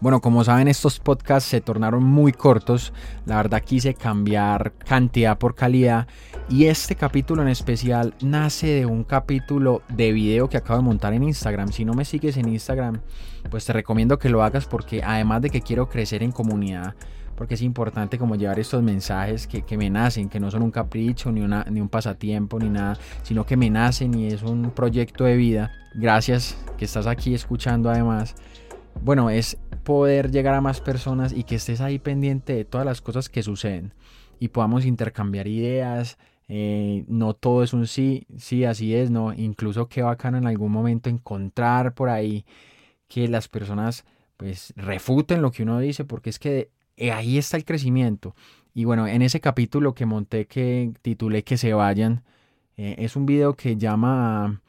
Bueno, como saben, estos podcasts se tornaron muy cortos. La verdad quise cambiar cantidad por calidad. Y este capítulo en especial nace de un capítulo de video que acabo de montar en Instagram. Si no me sigues en Instagram, pues te recomiendo que lo hagas porque además de que quiero crecer en comunidad, porque es importante como llevar estos mensajes que, me nacen, que no son un capricho, ni, una, ni un pasatiempo, ni nada, sino que me nacen y es un proyecto de vida. Gracias que estás aquí escuchando además. Bueno, es poder llegar a más personas y que estés ahí pendiente de todas las cosas que suceden y podamos intercambiar ideas. Eh, no todo es un sí, sí, así es, no. Incluso qué bacano en algún momento encontrar por ahí que las personas pues refuten lo que uno dice, porque es que eh, ahí está el crecimiento. Y bueno, en ese capítulo que monté que titulé Que se vayan, eh, es un video que llama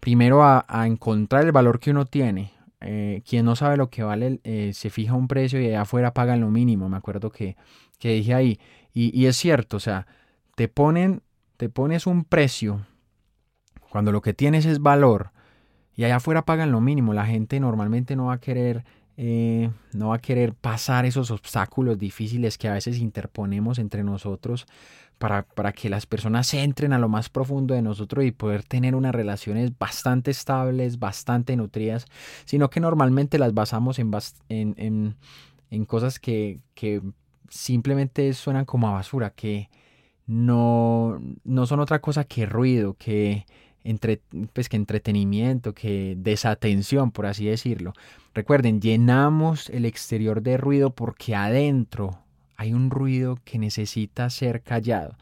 primero a encontrar el valor que uno tiene, eh, quien no sabe lo que vale, eh, se fija un precio y allá afuera pagan lo mínimo. Me acuerdo que, que dije ahí. Y, es cierto, o sea, te ponen, te pones un precio cuando lo que tienes es valor y allá afuera pagan lo mínimo. La gente normalmente no va a querer, eh, no va a querer pasar esos obstáculos difíciles que a veces interponemos entre nosotros para, para, que las personas entren a lo más profundo de nosotros y poder tener unas relaciones bastante estables, bastante nutridas, sino que normalmente las basamos en, en, en, cosas que, que, simplemente suenan como a basura, que no, no son otra cosa que ruido, que, entre, pues, que entretenimiento, que desatención, por así decirlo. Recuerden, llenamos el exterior de ruido porque adentro hay un ruido que necesita ser callado.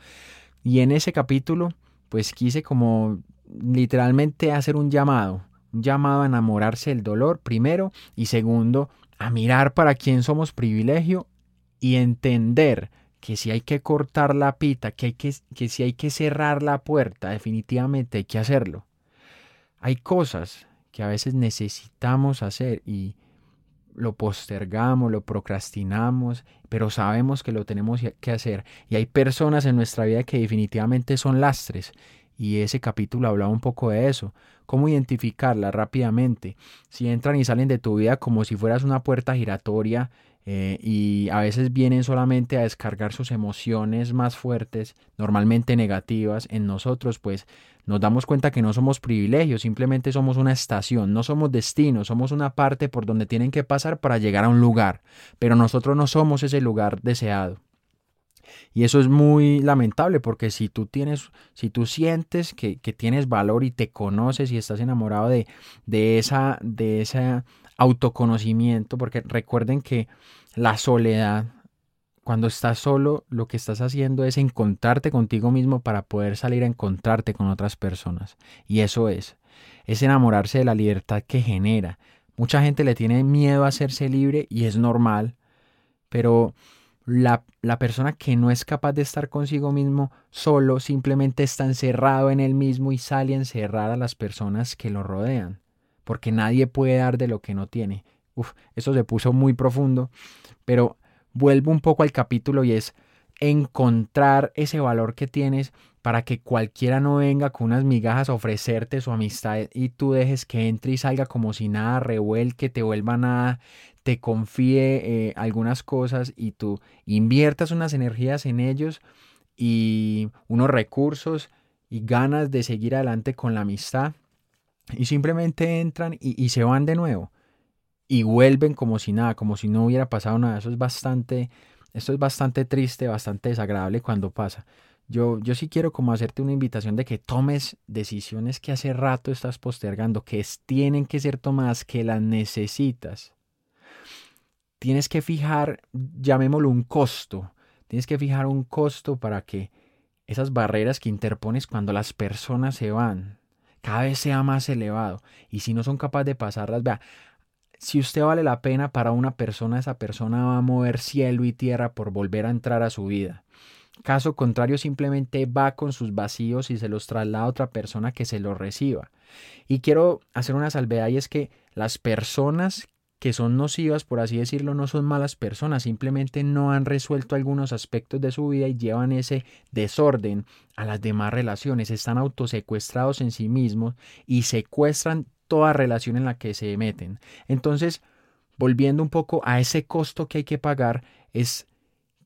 Y en ese capítulo, pues quise como literalmente hacer un llamado, un llamado a enamorarse del dolor, primero, y segundo, a mirar para quién somos privilegio y entender que si hay que cortar la pita, que, hay que, que si hay que cerrar la puerta, definitivamente hay que hacerlo. Hay cosas que a veces necesitamos hacer y, lo postergamos, lo procrastinamos, pero sabemos que lo tenemos que hacer. Y hay personas en nuestra vida que definitivamente son lastres. Y ese capítulo hablaba un poco de eso. Cómo identificarla rápidamente. Si entran y salen de tu vida como si fueras una puerta giratoria eh, y a veces vienen solamente a descargar sus emociones más fuertes, normalmente negativas, en nosotros, pues nos damos cuenta que no somos privilegios, simplemente somos una estación, no somos destino, somos una parte por donde tienen que pasar para llegar a un lugar, pero nosotros no somos ese lugar deseado. Y eso es muy lamentable porque si tú tienes, si tú sientes que, que tienes valor y te conoces y estás enamorado de, de, esa, de ese autoconocimiento, porque recuerden que la soledad cuando estás solo, lo que estás haciendo es encontrarte contigo mismo para poder salir a encontrarte con otras personas. Y eso es, es enamorarse de la libertad que genera. Mucha gente le tiene miedo a hacerse libre y es normal, pero la, la, persona que no es capaz de estar consigo mismo solo simplemente está encerrado en él mismo y sale a encerrar a las personas que lo rodean, porque nadie puede dar de lo que no tiene. Uf, eso se puso muy profundo, pero vuelvo un poco al capítulo y es encontrar ese valor que tienes para que cualquiera no venga con unas migajas a ofrecerte su amistad y tú dejes que entre y salga como si nada revuelque, te vuelva nada, te confíe eh, algunas cosas y tú inviertas unas energías en ellos y unos recursos y ganas de seguir adelante con la amistad y simplemente entran y se van de nuevo y vuelven como si nada, como si no hubiera pasado nada. Eso es bastante, esto es bastante triste, bastante desagradable cuando pasa. Yo, yo sí quiero como hacerte una invitación de que tomes decisiones que hace rato estás postergando, que tienen que ser tomadas, que las necesitas. Tienes que fijar, llamémoslo un costo. Tienes que fijar un costo para que esas barreras que interpones cuando las personas se van cada vez sea más elevado. Y si no son capaces de pasarlas, vea, si usted vale la pena para una persona, esa persona va a mover cielo y tierra por volver a entrar a su vida. Caso contrario, simplemente va con sus vacíos y se los traslada a otra persona que se los reciba. Y quiero hacer una salvedad y es que las personas que son nocivas, por así decirlo, no son malas personas, simplemente no han resuelto algunos aspectos de su vida y llevan ese desorden a las demás relaciones, están autosecuestrados en sí mismos y secuestran toda relación en la que se meten. Entonces, volviendo un poco a ese costo que hay que pagar, es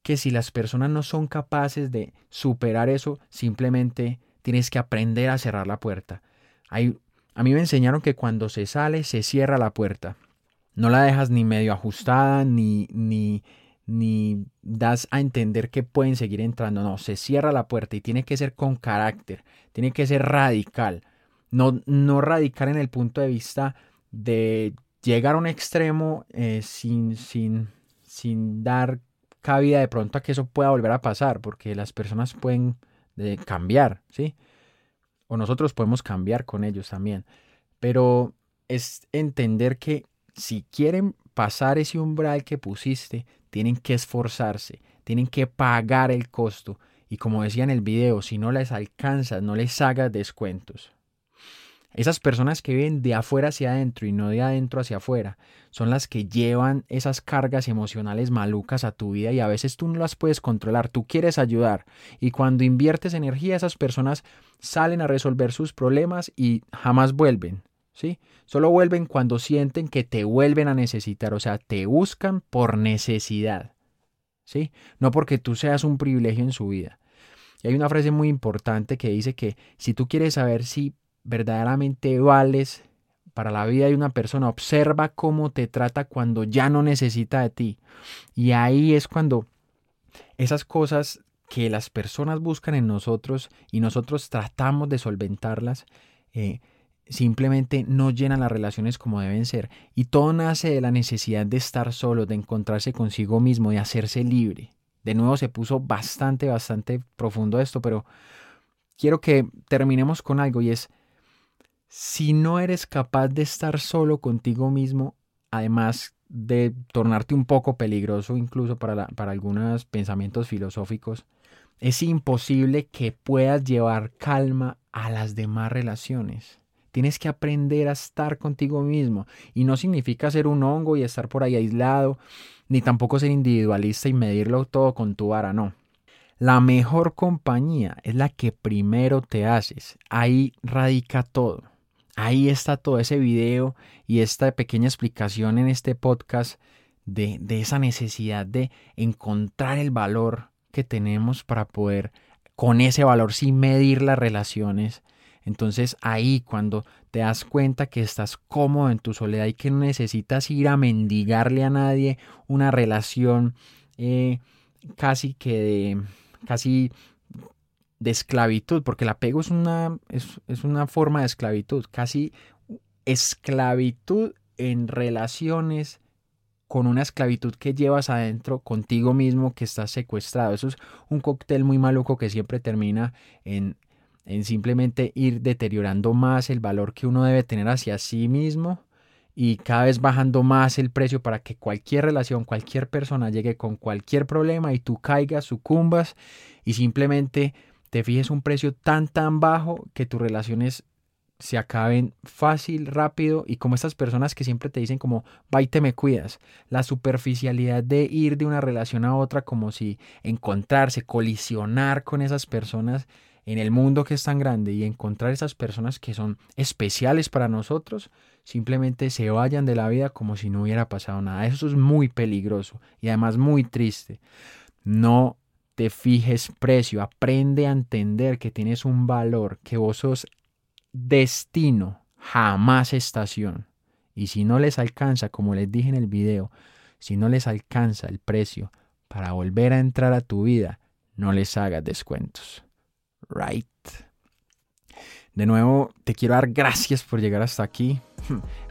que si las personas no son capaces de superar eso, simplemente tienes que aprender a cerrar la puerta. A mí me enseñaron que cuando se sale, se cierra la puerta. No la dejas ni medio ajustada, ni, ni, ni das a entender que pueden seguir entrando. No, se cierra la puerta y tiene que ser con carácter, tiene que ser radical. No, no radical en el punto de vista de llegar a un extremo eh, sin, sin, sin dar cabida de pronto a que eso pueda volver a pasar, porque las personas pueden eh, cambiar, ¿sí? O nosotros podemos cambiar con ellos también. Pero es entender que si quieren pasar ese umbral que pusiste, tienen que esforzarse, tienen que pagar el costo. Y como decía en el video, si no les alcanzas, no les hagas descuentos. Esas personas que viven de afuera hacia adentro y no de adentro hacia afuera son las que llevan esas cargas emocionales malucas a tu vida y a veces tú no las puedes controlar, tú quieres ayudar y cuando inviertes energía esas personas salen a resolver sus problemas y jamás vuelven, ¿sí? Solo vuelven cuando sienten que te vuelven a necesitar, o sea, te buscan por necesidad, ¿sí? No porque tú seas un privilegio en su vida. Y hay una frase muy importante que dice que si tú quieres saber si verdaderamente vales para la vida de una persona. Observa cómo te trata cuando ya no necesita de ti. Y ahí es cuando esas cosas que las personas buscan en nosotros y nosotros tratamos de solventarlas, eh, simplemente no llenan las relaciones como deben ser. Y todo nace de la necesidad de estar solo, de encontrarse consigo mismo, de hacerse libre. De nuevo se puso bastante, bastante profundo esto, pero quiero que terminemos con algo y es, si no eres capaz de estar solo contigo mismo, además de tornarte un poco peligroso incluso para, para algunos pensamientos filosóficos, es imposible que puedas llevar calma a las demás relaciones. Tienes que aprender a estar contigo mismo. Y no significa ser un hongo y estar por ahí aislado, ni tampoco ser individualista y medirlo todo con tu vara, no. La mejor compañía es la que primero te haces. Ahí radica todo. Ahí está todo ese video y esta pequeña explicación en este podcast de, esa necesidad de encontrar el valor que tenemos para poder con ese valor sin medir las relaciones. Entonces ahí cuando te das cuenta que estás cómodo en tu soledad y que no necesitas ir a mendigarle a nadie una relación eh, casi que de, casi de esclavitud, porque el apego es una, es, una forma de esclavitud, casi esclavitud en relaciones con una esclavitud que llevas adentro contigo mismo que estás secuestrado. Eso es un cóctel muy maluco que siempre termina en, en simplemente ir deteriorando más el valor que uno debe tener hacia sí mismo y cada vez bajando más el precio para que cualquier relación, cualquier persona llegue con cualquier problema y tú caigas, sucumbas y simplemente te fijes un precio tan tan bajo que tus relaciones se acaben fácil, rápido y como estas personas que siempre te dicen como, va y te me cuidas. La superficialidad de ir de una relación a otra como si encontrarse, colisionar con esas personas en el mundo que es tan grande y encontrar esas personas que son especiales para nosotros, simplemente se vayan de la vida como si no hubiera pasado nada. Eso es muy peligroso y además muy triste. No te fijes precio, aprende a entender que tienes un valor, que vos sos destino, jamás estación. Y si no les alcanza, como les dije en el video, si no les alcanza el precio para volver a entrar a tu vida, no les hagas descuentos. Right. De nuevo, te quiero dar gracias por llegar hasta aquí.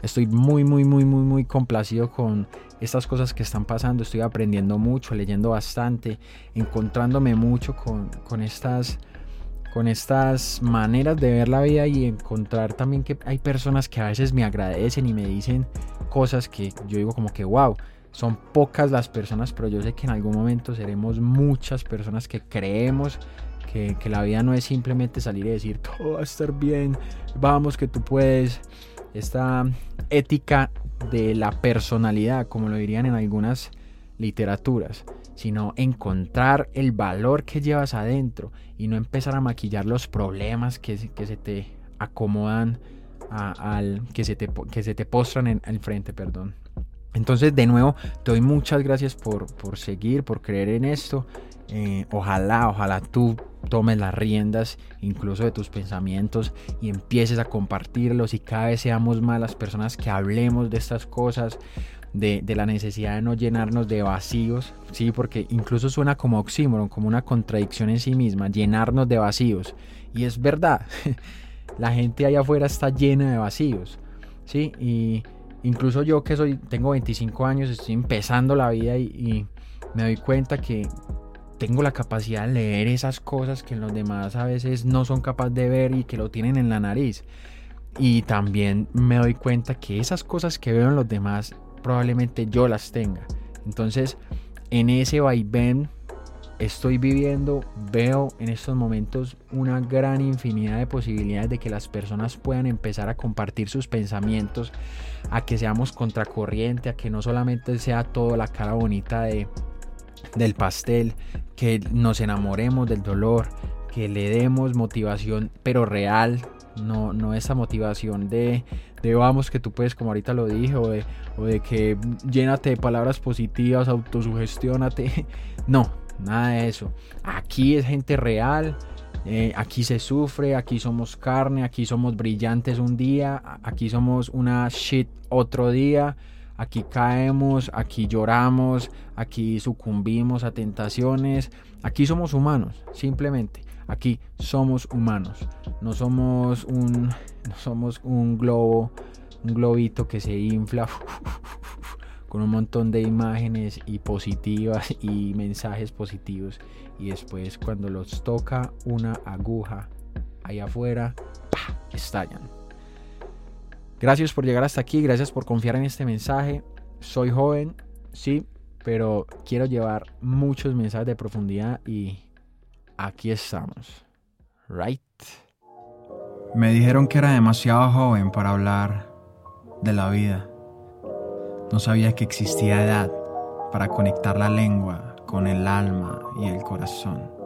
Estoy muy, muy, muy, muy, muy complacido con estas cosas que están pasando. Estoy aprendiendo mucho, leyendo bastante, encontrándome mucho con, con estas con estas maneras de ver la vida y encontrar también que hay personas que a veces me agradecen y me dicen cosas que yo digo como que wow, son pocas las personas, pero yo sé que en algún momento seremos muchas personas que creemos que, la vida no es simplemente salir y decir todo va a estar bien, vamos que tú puedes. Esta ética de la personalidad, como lo dirían en algunas literaturas, sino encontrar el valor que llevas adentro y no empezar a maquillar los problemas que, que se te acomodan al que se te, que se te postran en el frente, perdón. Entonces, de nuevo, te doy muchas gracias por, por seguir, por creer en esto. Eh, ojalá, ojalá tú tomes las riendas incluso de tus pensamientos y empieces a compartirlos y cada vez seamos más las personas que hablemos de estas cosas, de, la necesidad de no llenarnos de vacíos, ¿sí? porque incluso suena como oxímoron, como una contradicción en sí misma, llenarnos de vacíos. Y es verdad, la gente allá afuera está llena de vacíos. ¿sí? Y incluso yo que soy, tengo 25 años, estoy empezando la vida y me doy cuenta que tengo la capacidad de leer esas cosas que los demás a veces no son capaces de ver y que lo tienen en la nariz. Y también me doy cuenta que esas cosas que veo en los demás probablemente yo las tenga. Entonces, en ese vaivén estoy viviendo, veo en estos momentos una gran infinidad de posibilidades de que las personas puedan empezar a compartir sus pensamientos, a que seamos contracorriente, a que no solamente sea todo la cara bonita de del pastel, que nos enamoremos del dolor, que le demos motivación, pero real, no, no esa motivación de, de vamos que tú puedes, como ahorita lo dije, o de, o de que llénate de palabras positivas, autosugestionate. No, nada de eso. Aquí es gente real. Eh, aquí se sufre, aquí somos carne, aquí somos brillantes un día, aquí somos una shit otro día. Aquí caemos, aquí lloramos, aquí sucumbimos a tentaciones. Aquí somos humanos, simplemente. Aquí somos humanos. No somos un, no somos un globo, un globito que se infla con un montón de imágenes y positivas y mensajes positivos. Y después cuando los toca una aguja ahí afuera, estallan. Gracias por llegar hasta aquí, gracias por confiar en este mensaje. Soy joven, sí, pero quiero llevar muchos mensajes de profundidad y aquí estamos. Right? Me dijeron que era demasiado joven para hablar de la vida. No sabía que existía edad para conectar la lengua con el alma y el corazón.